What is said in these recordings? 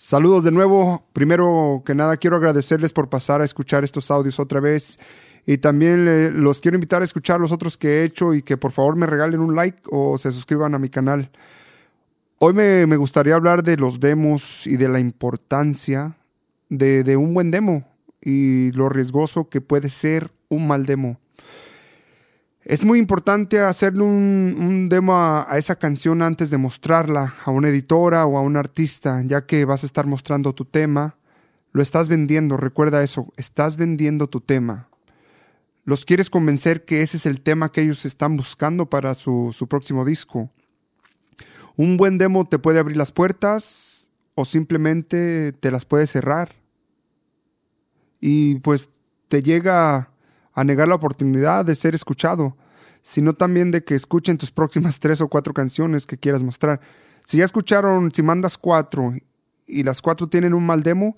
Saludos de nuevo. Primero que nada quiero agradecerles por pasar a escuchar estos audios otra vez. Y también los quiero invitar a escuchar los otros que he hecho y que por favor me regalen un like o se suscriban a mi canal. Hoy me, gustaría hablar de los demos y de la importancia de, de un buen demo y lo riesgoso que puede ser un mal demo. Es muy importante hacerle un, demo a, esa canción antes de mostrarla a una editora o a un artista, ya que vas a estar mostrando tu tema. Lo estás vendiendo, recuerda eso, estás vendiendo tu tema. Los quieres convencer que ese es el tema que ellos están buscando para su, su próximo disco. Un buen demo te puede abrir las puertas o simplemente te las puede cerrar. Y pues te llega a negar la oportunidad de ser escuchado, sino también de que escuchen tus próximas tres o cuatro canciones que quieras mostrar. Si ya escucharon, si mandas cuatro y las cuatro tienen un mal demo,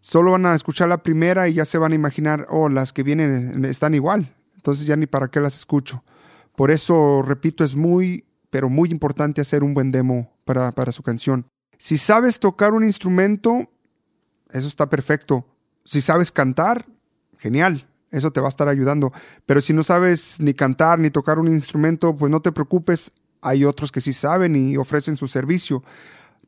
solo van a escuchar la primera y ya se van a imaginar, oh, las que vienen están igual, entonces ya ni para qué las escucho. Por eso, repito, es muy, pero muy importante hacer un buen demo para, para su canción. Si sabes tocar un instrumento, eso está perfecto. Si sabes cantar, genial eso te va a estar ayudando. Pero si no sabes ni cantar ni tocar un instrumento, pues no te preocupes, hay otros que sí saben y ofrecen su servicio.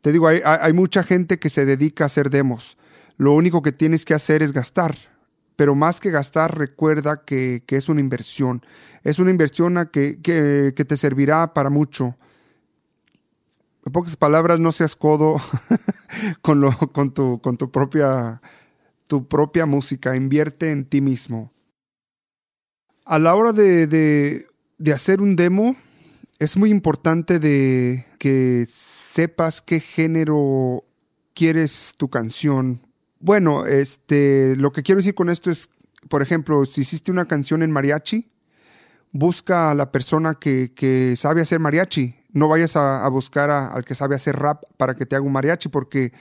Te digo, hay, mucha gente que se dedica a hacer demos. Lo único que tienes que hacer es gastar. Pero más que gastar, recuerda que, es una inversión. Es una inversión que, que, te servirá para mucho. En pocas palabras, no seas codo con, lo, con, tu, con tu, propia, tu propia música. Invierte en ti mismo a la hora de, hacer un demo, es muy importante de que sepas qué género quieres tu canción. Bueno, este, lo que quiero decir con esto es, por ejemplo, si hiciste una canción en mariachi, busca a la persona que, sabe hacer mariachi. No vayas a, buscar al que sabe hacer rap para que te haga un mariachi, porque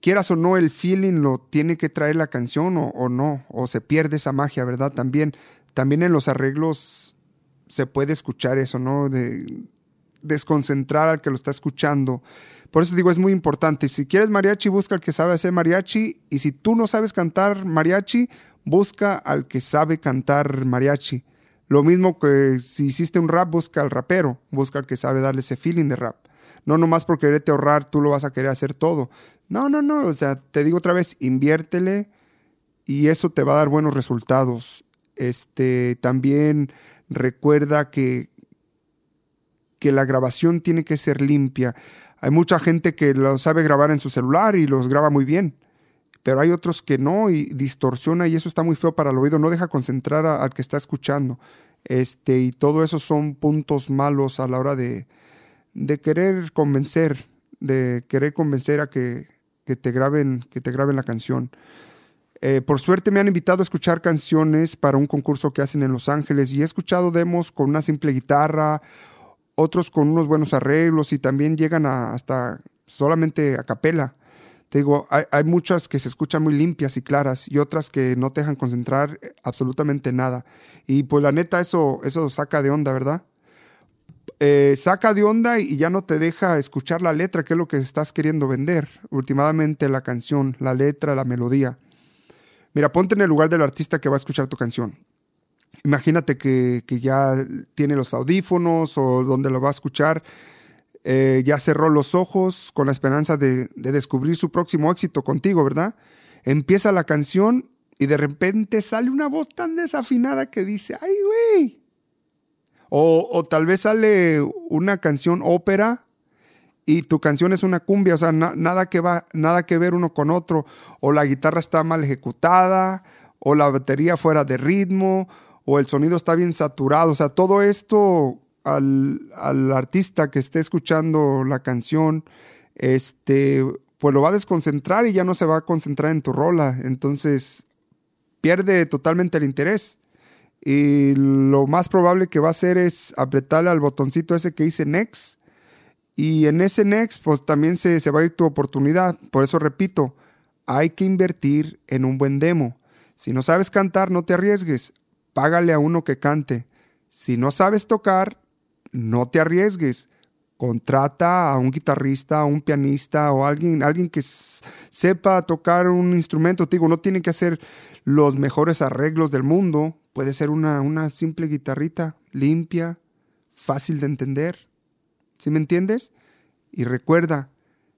quieras o no, el feeling lo tiene que traer la canción o, o no, o se pierde esa magia, ¿verdad? También también en los arreglos se puede escuchar eso, ¿no? De desconcentrar al que lo está escuchando. Por eso digo, es muy importante. Si quieres mariachi, busca al que sabe hacer mariachi. Y si tú no sabes cantar mariachi, busca al que sabe cantar mariachi. Lo mismo que si hiciste un rap, busca al rapero. Busca al que sabe darle ese feeling de rap. No nomás por quererte ahorrar, tú lo vas a querer hacer todo. No, no, no. O sea, te digo otra vez, inviértele y eso te va a dar buenos resultados. Este, también recuerda que, que la grabación tiene que ser limpia. Hay mucha gente que lo sabe grabar en su celular y los graba muy bien, pero hay otros que no y distorsiona y eso está muy feo para el oído, no deja concentrar al que está escuchando. Este, y todo eso son puntos malos a la hora de, de querer convencer, de querer convencer a que, que, te graben, que te graben la canción. Eh, por suerte me han invitado a escuchar canciones para un concurso que hacen en Los Ángeles y he escuchado demos con una simple guitarra, otros con unos buenos arreglos y también llegan hasta solamente a capela. Te digo, hay, muchas que se escuchan muy limpias y claras y otras que no te dejan concentrar absolutamente nada. Y pues la neta, eso, eso saca de onda, ¿verdad? Eh, saca de onda y ya no te deja escuchar la letra, que es lo que estás queriendo vender. Últimamente la canción, la letra, la melodía. Mira, ponte en el lugar del artista que va a escuchar tu canción. Imagínate que, ya tiene los audífonos o donde lo va a escuchar, eh, ya cerró los ojos con la esperanza de, descubrir su próximo éxito contigo, ¿verdad? Empieza la canción y de repente sale una voz tan desafinada que dice, ¡ay, güey! O, o tal vez sale una canción ópera y tu canción es una cumbia, o sea, nada, que va, nada que ver uno con otro, o la guitarra está mal ejecutada, o la batería fuera de ritmo, o el sonido está bien saturado, o sea, todo esto al, al artista que esté escuchando la canción, este, pues lo va a desconcentrar y ya no se va a concentrar en tu rola, entonces pierde totalmente el interés. Y lo más probable que va a hacer es apretarle al botoncito ese que dice next y en ese next, pues también se, va a ir tu oportunidad. Por eso repito, hay que invertir en un buen demo. Si no sabes cantar, no te arriesgues. Págale a uno que cante. Si no sabes tocar, no te arriesgues. contrata a un guitarrista, a un pianista o alguien, alguien que sepa tocar un instrumento. Te digo, no tiene que hacer los mejores arreglos del mundo. Puede ser una, una simple guitarrita limpia, fácil de entender. ¿Sí me entiendes? Y recuerda,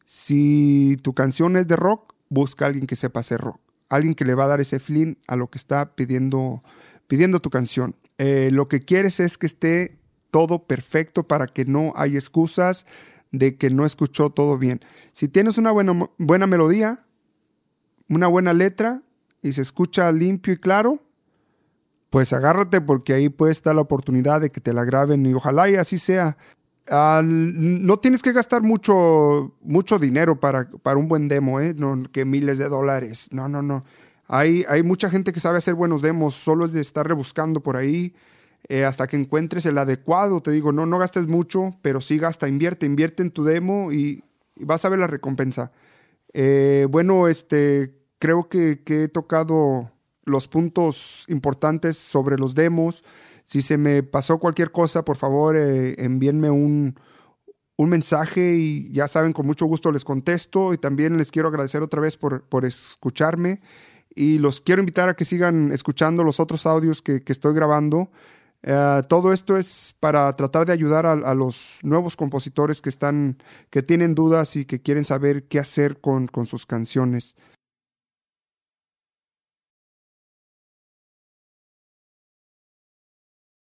si tu canción es de rock, busca a alguien que sepa hacer rock. Alguien que le va a dar ese feeling a lo que está pidiendo, pidiendo tu canción. Eh, lo que quieres es que esté todo perfecto para que no haya excusas de que no escuchó todo bien. Si tienes una buena, buena melodía, una buena letra y se escucha limpio y claro, pues agárrate porque ahí puede estar la oportunidad de que te la graben y ojalá y así sea. No tienes que gastar mucho, mucho dinero para, para un buen demo, ¿eh? que miles de dólares. No, no, no. Hay, hay mucha gente que sabe hacer buenos demos, solo es de estar rebuscando por ahí eh, hasta que encuentres el adecuado. Te digo, no, no gastes mucho, pero sí gasta, invierte, invierte en tu demo y, vas a ver la recompensa. Eh, bueno, este, creo que, he tocado los puntos importantes sobre los demos. Si se me pasó cualquier cosa, por favor, eh, envíenme un, un mensaje y ya saben, con mucho gusto les contesto y también les quiero agradecer otra vez por, por escucharme y los quiero invitar a que sigan escuchando los otros audios que, que estoy grabando. Eh, todo esto es para tratar de ayudar a, los nuevos compositores que están, que tienen dudas y que quieren saber qué hacer con, con sus canciones.